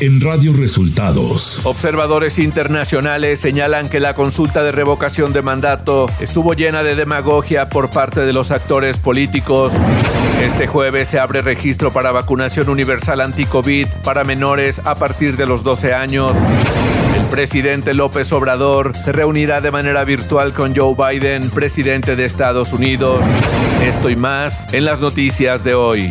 en Radio Resultados. Observadores internacionales señalan que la consulta de revocación de mandato estuvo llena de demagogia por parte de los actores políticos. Este jueves se abre registro para vacunación universal anti-COVID para menores a partir de los 12 años. El presidente López Obrador se reunirá de manera virtual con Joe Biden, presidente de Estados Unidos. Esto y más en las noticias de hoy.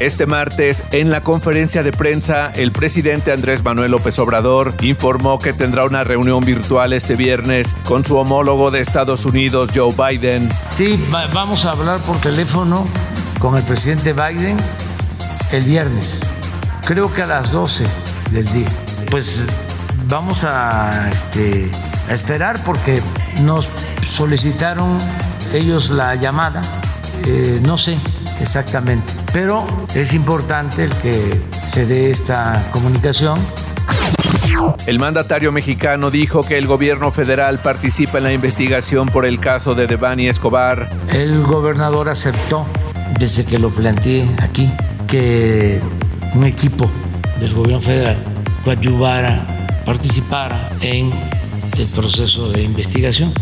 Este martes, en la conferencia de prensa, el presidente Andrés Manuel López Obrador informó que tendrá una reunión virtual este viernes con su homólogo de Estados Unidos, Joe Biden. Sí, vamos a hablar por teléfono con el presidente Biden el viernes, creo que a las 12 del día. Pues vamos a, este, a esperar porque nos solicitaron ellos la llamada, eh, no sé exactamente. Pero es importante el que se dé esta comunicación. El mandatario mexicano dijo que el gobierno federal participa en la investigación por el caso de Devani Escobar. El gobernador aceptó, desde que lo planteé aquí, que un equipo del gobierno federal coadyuvara, participara en el proceso de investigación.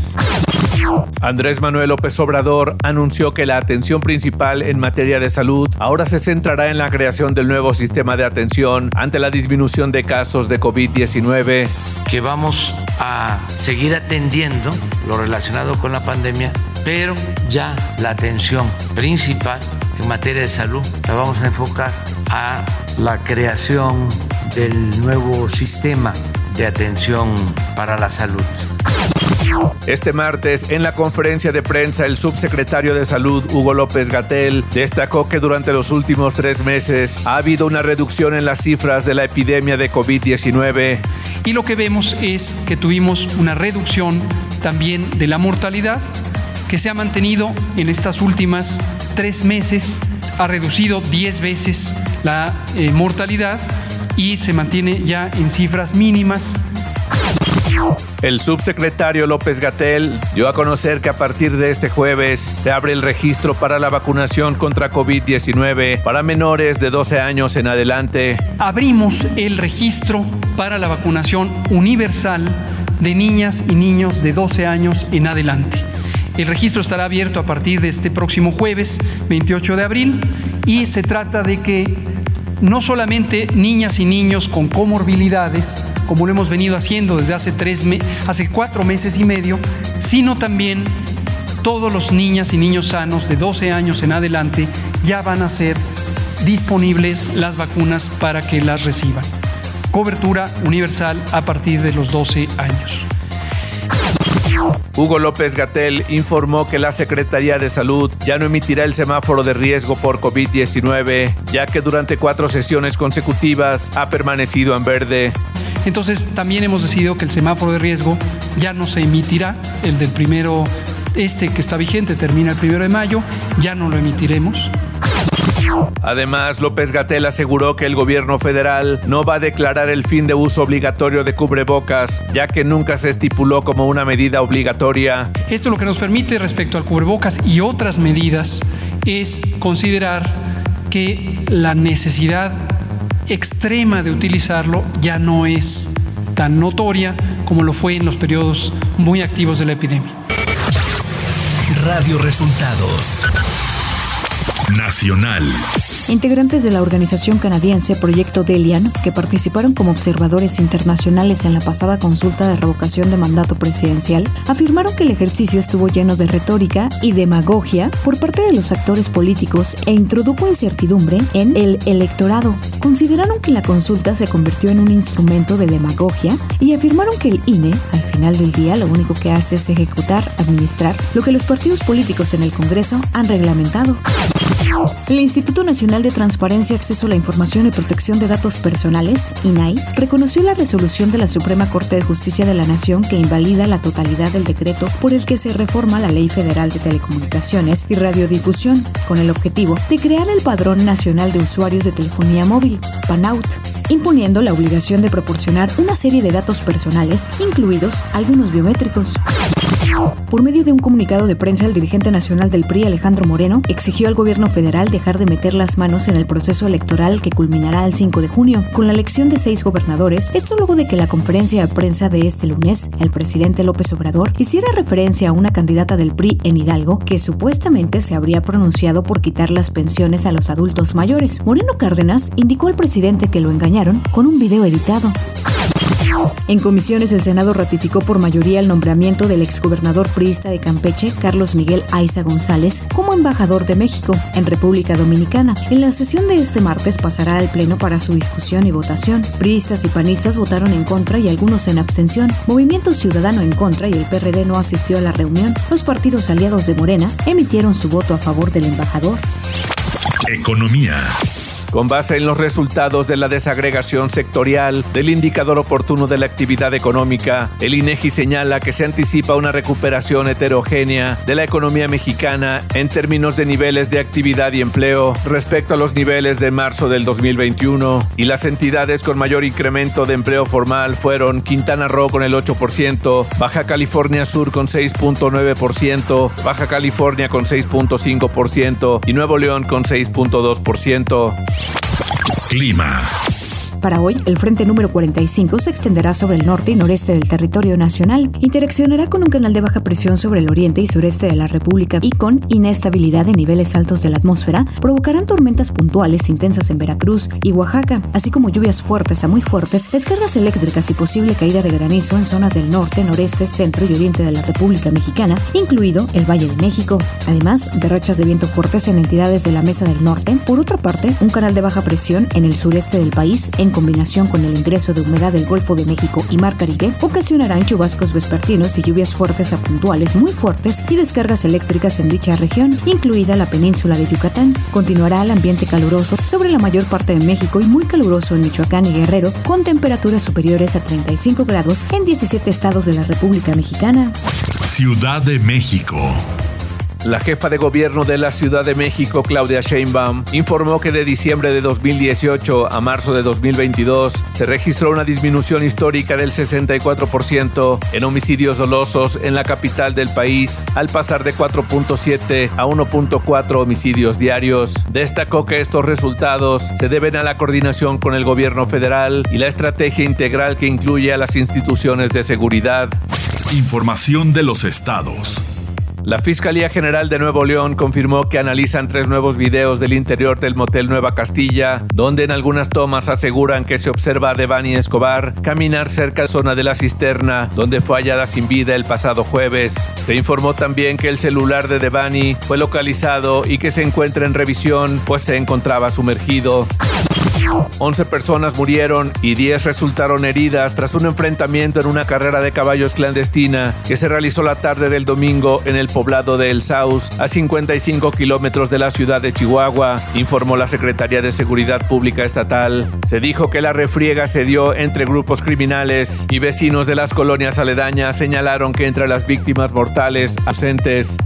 Andrés Manuel López Obrador anunció que la atención principal en materia de salud ahora se centrará en la creación del nuevo sistema de atención ante la disminución de casos de COVID-19. Que vamos a seguir atendiendo lo relacionado con la pandemia, pero ya la atención principal en materia de salud la vamos a enfocar a la creación del nuevo sistema de atención para la salud. Este martes, en la conferencia de prensa, el subsecretario de Salud, Hugo López Gatel, destacó que durante los últimos tres meses ha habido una reducción en las cifras de la epidemia de COVID-19. Y lo que vemos es que tuvimos una reducción también de la mortalidad que se ha mantenido en estas últimas tres meses, ha reducido 10 veces la eh, mortalidad y se mantiene ya en cifras mínimas el subsecretario López Gatel dio a conocer que a partir de este jueves se abre el registro para la vacunación contra COVID-19 para menores de 12 años en adelante. Abrimos el registro para la vacunación universal de niñas y niños de 12 años en adelante. El registro estará abierto a partir de este próximo jueves 28 de abril y se trata de que no solamente niñas y niños con comorbilidades, como lo hemos venido haciendo desde hace, tres hace cuatro meses y medio, sino también todos los niñas y niños sanos de 12 años en adelante ya van a ser disponibles las vacunas para que las reciban. Cobertura universal a partir de los 12 años. Hugo López Gatel informó que la Secretaría de Salud ya no emitirá el semáforo de riesgo por COVID-19, ya que durante cuatro sesiones consecutivas ha permanecido en verde. Entonces también hemos decidido que el semáforo de riesgo ya no se emitirá, el del primero, este que está vigente termina el primero de mayo, ya no lo emitiremos. Además, López Gatel aseguró que el gobierno federal no va a declarar el fin de uso obligatorio de cubrebocas, ya que nunca se estipuló como una medida obligatoria. Esto lo que nos permite respecto al cubrebocas y otras medidas es considerar que la necesidad extrema de utilizarlo ya no es tan notoria como lo fue en los periodos muy activos de la epidemia. Radio Resultados Nacional. Integrantes de la organización canadiense Proyecto Delian, que participaron como observadores internacionales en la pasada consulta de revocación de mandato presidencial, afirmaron que el ejercicio estuvo lleno de retórica y demagogia por parte de los actores políticos e introdujo incertidumbre en el electorado. Consideraron que la consulta se convirtió en un instrumento de demagogia y afirmaron que el INE, al final del día, lo único que hace es ejecutar, administrar lo que los partidos políticos en el Congreso han reglamentado. El Instituto Nacional de Transparencia, Acceso a la Información y Protección de Datos Personales, INAI, reconoció la resolución de la Suprema Corte de Justicia de la Nación que invalida la totalidad del decreto por el que se reforma la Ley Federal de Telecomunicaciones y Radiodifusión, con el objetivo de crear el Padrón Nacional de Usuarios de Telefonía Móvil, PANAUT, imponiendo la obligación de proporcionar una serie de datos personales, incluidos algunos biométricos. Por medio de un comunicado de prensa, el dirigente nacional del PRI, Alejandro Moreno, exigió al gobierno federal dejar de meter las manos en el proceso electoral que culminará el 5 de junio, con la elección de seis gobernadores, esto luego de que la conferencia de prensa de este lunes, el presidente López Obrador hiciera referencia a una candidata del PRI en Hidalgo que supuestamente se habría pronunciado por quitar las pensiones a los adultos mayores. Moreno Cárdenas indicó al presidente que lo engañaron con un video editado. En comisiones, el Senado ratificó por mayoría el nombramiento del exgobernador priista de Campeche, Carlos Miguel Aiza González, como embajador de México en República Dominicana. En la sesión de este martes pasará al Pleno para su discusión y votación. Priistas y panistas votaron en contra y algunos en abstención. Movimiento Ciudadano en contra y el PRD no asistió a la reunión. Los partidos aliados de Morena emitieron su voto a favor del embajador. Economía. Con base en los resultados de la desagregación sectorial del indicador oportuno de la actividad económica, el INEGI señala que se anticipa una recuperación heterogénea de la economía mexicana en términos de niveles de actividad y empleo respecto a los niveles de marzo del 2021 y las entidades con mayor incremento de empleo formal fueron Quintana Roo con el 8%, Baja California Sur con 6.9%, Baja California con 6.5% y Nuevo León con 6.2%. Clima. Para hoy, el frente número 45 se extenderá sobre el norte y noreste del territorio nacional, interaccionará con un canal de baja presión sobre el oriente y sureste de la República y con inestabilidad en niveles altos de la atmósfera, provocarán tormentas puntuales intensas en Veracruz y Oaxaca, así como lluvias fuertes a muy fuertes, descargas eléctricas y posible caída de granizo en zonas del norte, noreste, centro y oriente de la República Mexicana, incluido el Valle de México. Además, de rachas de viento fuertes en entidades de la Mesa del Norte. Por otra parte, un canal de baja presión en el sureste del país, combinación con el ingreso de humedad del Golfo de México y Mar Caribe, ocasionarán chubascos vespertinos y lluvias fuertes a puntuales muy fuertes y descargas eléctricas en dicha región, incluida la península de Yucatán. Continuará el ambiente caluroso sobre la mayor parte de México y muy caluroso en Michoacán y Guerrero, con temperaturas superiores a 35 grados en 17 estados de la República Mexicana. Ciudad de México. La jefa de gobierno de la Ciudad de México, Claudia Sheinbaum, informó que de diciembre de 2018 a marzo de 2022 se registró una disminución histórica del 64% en homicidios dolosos en la capital del país, al pasar de 4.7 a 1.4 homicidios diarios. Destacó que estos resultados se deben a la coordinación con el gobierno federal y la estrategia integral que incluye a las instituciones de seguridad. Información de los estados. La Fiscalía General de Nuevo León confirmó que analizan tres nuevos videos del interior del motel Nueva Castilla, donde en algunas tomas aseguran que se observa a Devani Escobar caminar cerca de la zona de la cisterna, donde fue hallada sin vida el pasado jueves. Se informó también que el celular de Devani fue localizado y que se encuentra en revisión, pues se encontraba sumergido. 11 personas murieron y 10 resultaron heridas tras un enfrentamiento en una carrera de caballos clandestina que se realizó la tarde del domingo en el poblado de El Saus, a 55 kilómetros de la ciudad de Chihuahua, informó la Secretaría de Seguridad Pública Estatal. Se dijo que la refriega se dio entre grupos criminales y vecinos de las colonias aledañas señalaron que entre las víctimas mortales ausentes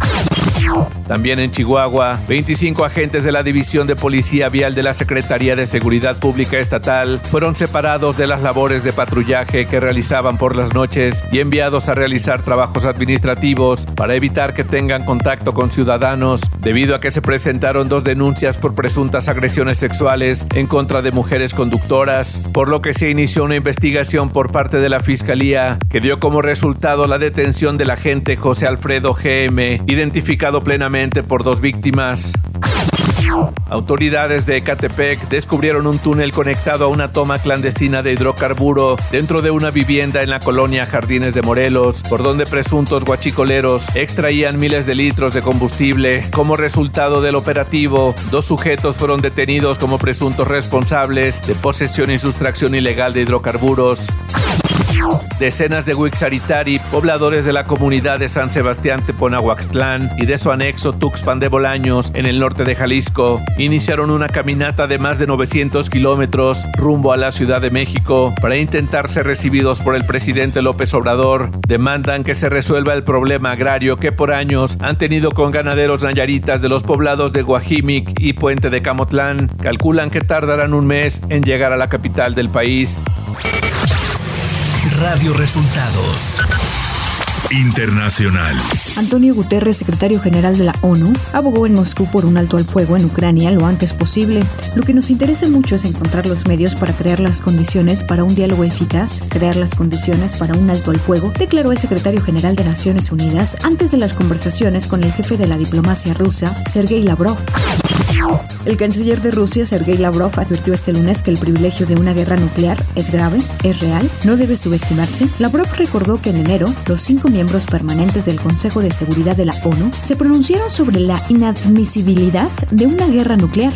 también en Chihuahua, 25 agentes de la División de Policía Vial de la Secretaría de Seguridad Pública Estatal fueron separados de las labores de patrullaje que realizaban por las noches y enviados a realizar trabajos administrativos para evitar que tengan contacto con ciudadanos, debido a que se presentaron dos denuncias por presuntas agresiones sexuales en contra de mujeres conductoras, por lo que se inició una investigación por parte de la Fiscalía que dio como resultado la detención del agente José Alfredo GM, identificado plenamente por dos víctimas. Autoridades de Ecatepec descubrieron un túnel conectado a una toma clandestina de hidrocarburo dentro de una vivienda en la colonia Jardines de Morelos, por donde presuntos guachicoleros extraían miles de litros de combustible. Como resultado del operativo, dos sujetos fueron detenidos como presuntos responsables de posesión y sustracción ilegal de hidrocarburos. Decenas de Huixaritari, pobladores de la comunidad de San Sebastián Teponahuaxtlán y de su anexo Tuxpan de Bolaños, en el norte de Jalisco, iniciaron una caminata de más de 900 kilómetros rumbo a la Ciudad de México para intentar ser recibidos por el presidente López Obrador. Demandan que se resuelva el problema agrario que por años han tenido con ganaderos nayaritas de los poblados de Guajimic y Puente de Camotlán. Calculan que tardarán un mes en llegar a la capital del país. Radio Resultados. Internacional. Antonio Guterres, secretario general de la ONU, abogó en Moscú por un alto al fuego en Ucrania lo antes posible. Lo que nos interesa mucho es encontrar los medios para crear las condiciones para un diálogo eficaz, crear las condiciones para un alto al fuego, declaró el secretario general de Naciones Unidas antes de las conversaciones con el jefe de la diplomacia rusa, Sergei Lavrov. El canciller de Rusia, Sergei Lavrov, advirtió este lunes que el privilegio de una guerra nuclear es grave, es real, no debe subestimarse. Lavrov recordó que en enero los cinco miembros permanentes del Consejo de Seguridad de la ONU se pronunciaron sobre la inadmisibilidad de una guerra nuclear.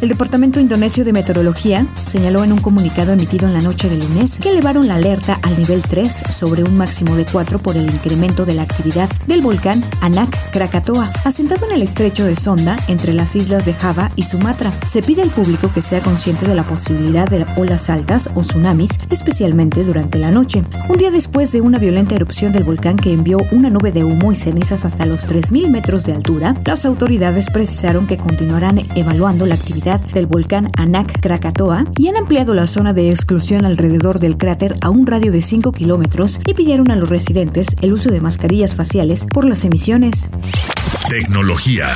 El Departamento Indonesio de Meteorología señaló en un comunicado emitido en la noche del lunes que elevaron la alerta al nivel 3 sobre un máximo de 4 por el incremento de la actividad del volcán Anak Krakatoa, asentado en el estrecho de Sonda entre las islas de Java y Sumatra. Se pide al público que sea consciente de la posibilidad de olas altas o tsunamis, especialmente durante la noche. Un día después de una violenta erupción del volcán que envió una nube de humo y cenizas hasta los 3.000 metros de altura, las autoridades precisaron que continuarán evaluando la actividad del volcán Anak Krakatoa y han ampliado la zona de exclusión alrededor del cráter a un radio de 5 kilómetros y pidieron a los residentes el uso de mascarillas faciales por las emisiones. Tecnología.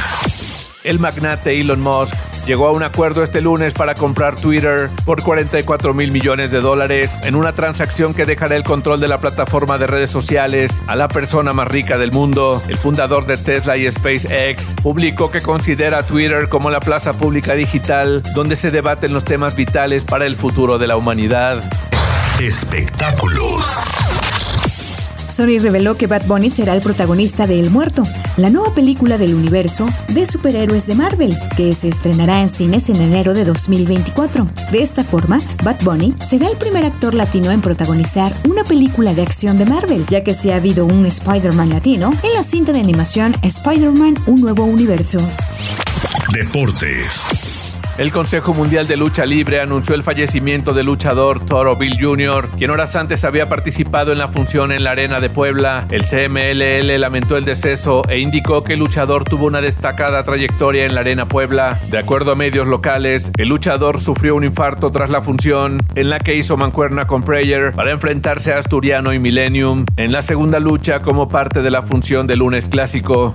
El magnate Elon Musk llegó a un acuerdo este lunes para comprar Twitter por 44 mil millones de dólares en una transacción que dejará el control de la plataforma de redes sociales a la persona más rica del mundo. El fundador de Tesla y SpaceX publicó que considera Twitter como la plaza pública digital donde se debaten los temas vitales para el futuro de la humanidad. Espectáculos. Sony reveló que Bad Bunny será el protagonista de El Muerto, la nueva película del universo de superhéroes de Marvel, que se estrenará en cines en enero de 2024. De esta forma, Bad Bunny será el primer actor latino en protagonizar una película de acción de Marvel, ya que se ha habido un Spider-Man latino en la cinta de animación Spider-Man Un Nuevo Universo. Deportes. El Consejo Mundial de Lucha Libre anunció el fallecimiento del luchador Toro Bill Jr., quien horas antes había participado en la función en la Arena de Puebla. El CMLL lamentó el deceso e indicó que el luchador tuvo una destacada trayectoria en la Arena Puebla. De acuerdo a medios locales, el luchador sufrió un infarto tras la función en la que hizo mancuerna con Prayer para enfrentarse a Asturiano y Millennium en la segunda lucha como parte de la función del lunes clásico.